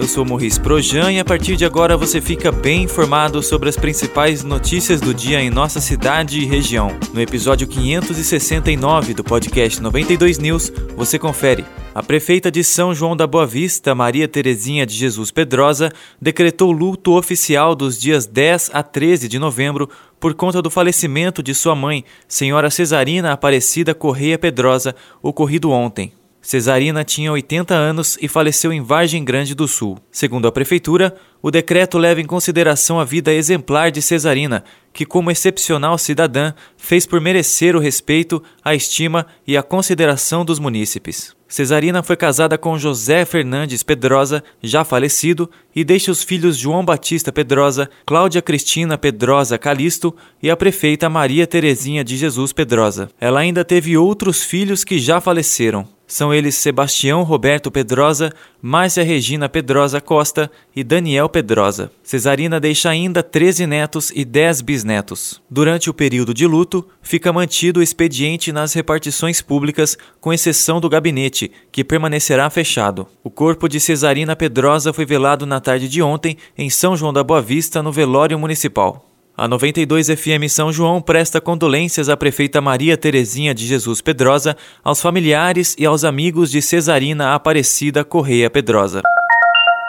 eu sou Morris Projan e a partir de agora você fica bem informado sobre as principais notícias do dia em nossa cidade e região. No episódio 569 do podcast 92 News, você confere. A prefeita de São João da Boa Vista, Maria Terezinha de Jesus Pedrosa, decretou luto oficial dos dias 10 a 13 de novembro por conta do falecimento de sua mãe, senhora Cesarina Aparecida Correia Pedrosa, ocorrido ontem. Cesarina tinha 80 anos e faleceu em Vargem Grande do Sul. Segundo a prefeitura, o decreto leva em consideração a vida exemplar de Cesarina, que, como excepcional cidadã, fez por merecer o respeito, a estima e a consideração dos munícipes. Cesarina foi casada com José Fernandes Pedrosa, já falecido, e deixa os filhos João Batista Pedrosa, Cláudia Cristina Pedrosa Calisto e a prefeita Maria Terezinha de Jesus Pedrosa. Ela ainda teve outros filhos que já faleceram. São eles Sebastião Roberto Pedrosa, Márcia Regina Pedrosa Costa e Daniel Pedrosa. Cesarina deixa ainda 13 netos e 10 bisnetos. Durante o período de luto, fica mantido o expediente nas repartições públicas, com exceção do gabinete, que permanecerá fechado. O corpo de Cesarina Pedrosa foi velado na tarde de ontem em São João da Boa Vista, no velório municipal. A 92 FM São João presta condolências à prefeita Maria Terezinha de Jesus Pedrosa, aos familiares e aos amigos de Cesarina Aparecida Correia Pedrosa.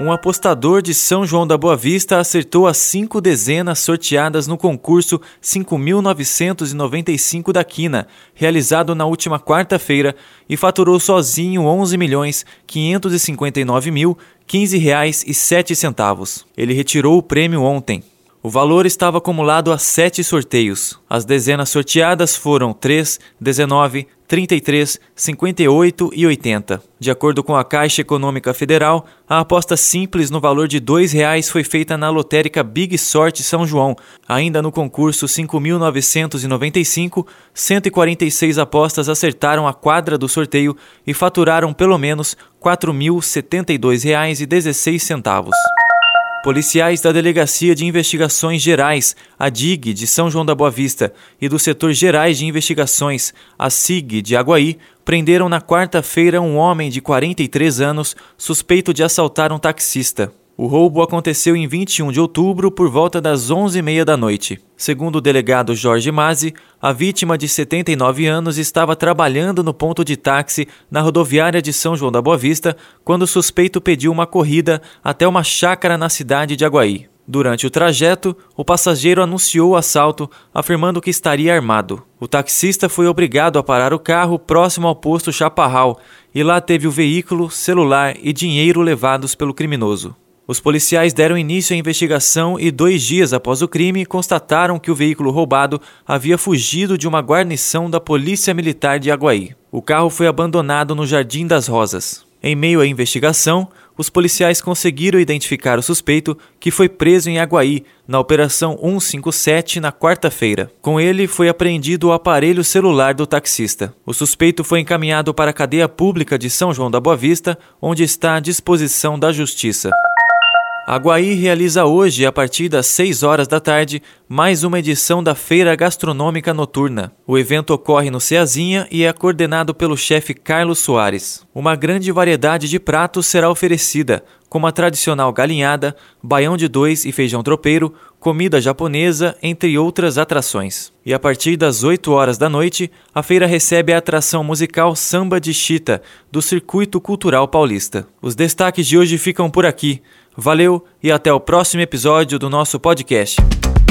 Um apostador de São João da Boa Vista acertou as cinco dezenas sorteadas no concurso 5.995 da Quina, realizado na última quarta-feira, e faturou sozinho 11 milhões 559 mil 15 reais e 7 centavos. Ele retirou o prêmio ontem. O valor estava acumulado a sete sorteios. As dezenas sorteadas foram 3, 19, 33, 58 e 80. De acordo com a Caixa Econômica Federal, a aposta simples no valor de R$ 2,00 foi feita na lotérica Big Sorte São João. Ainda no concurso 5.995, 146 apostas acertaram a quadra do sorteio e faturaram pelo menos R$ 4.072,16. Policiais da Delegacia de Investigações Gerais, a DIG, de São João da Boa Vista, e do Setor Gerais de Investigações, a SIG, de Aguaí, prenderam na quarta-feira um homem de 43 anos suspeito de assaltar um taxista. O roubo aconteceu em 21 de outubro por volta das 11h30 da noite. Segundo o delegado Jorge Mazzi, a vítima de 79 anos estava trabalhando no ponto de táxi na rodoviária de São João da Boa Vista quando o suspeito pediu uma corrida até uma chácara na cidade de Aguaí. Durante o trajeto, o passageiro anunciou o assalto, afirmando que estaria armado. O taxista foi obrigado a parar o carro próximo ao posto Chaparral e lá teve o veículo, celular e dinheiro levados pelo criminoso. Os policiais deram início à investigação e, dois dias após o crime, constataram que o veículo roubado havia fugido de uma guarnição da Polícia Militar de Aguaí. O carro foi abandonado no Jardim das Rosas. Em meio à investigação, os policiais conseguiram identificar o suspeito, que foi preso em Aguaí, na Operação 157, na quarta-feira. Com ele, foi apreendido o aparelho celular do taxista. O suspeito foi encaminhado para a cadeia pública de São João da Boa Vista, onde está à disposição da Justiça. Aguaí realiza hoje, a partir das 6 horas da tarde, mais uma edição da Feira Gastronômica Noturna. O evento ocorre no Ceazinha e é coordenado pelo chefe Carlos Soares. Uma grande variedade de pratos será oferecida, como a tradicional galinhada, baião de dois e feijão tropeiro, comida japonesa, entre outras atrações. E a partir das 8 horas da noite, a feira recebe a atração musical Samba de Chita, do Circuito Cultural Paulista. Os destaques de hoje ficam por aqui. Valeu e até o próximo episódio do nosso podcast.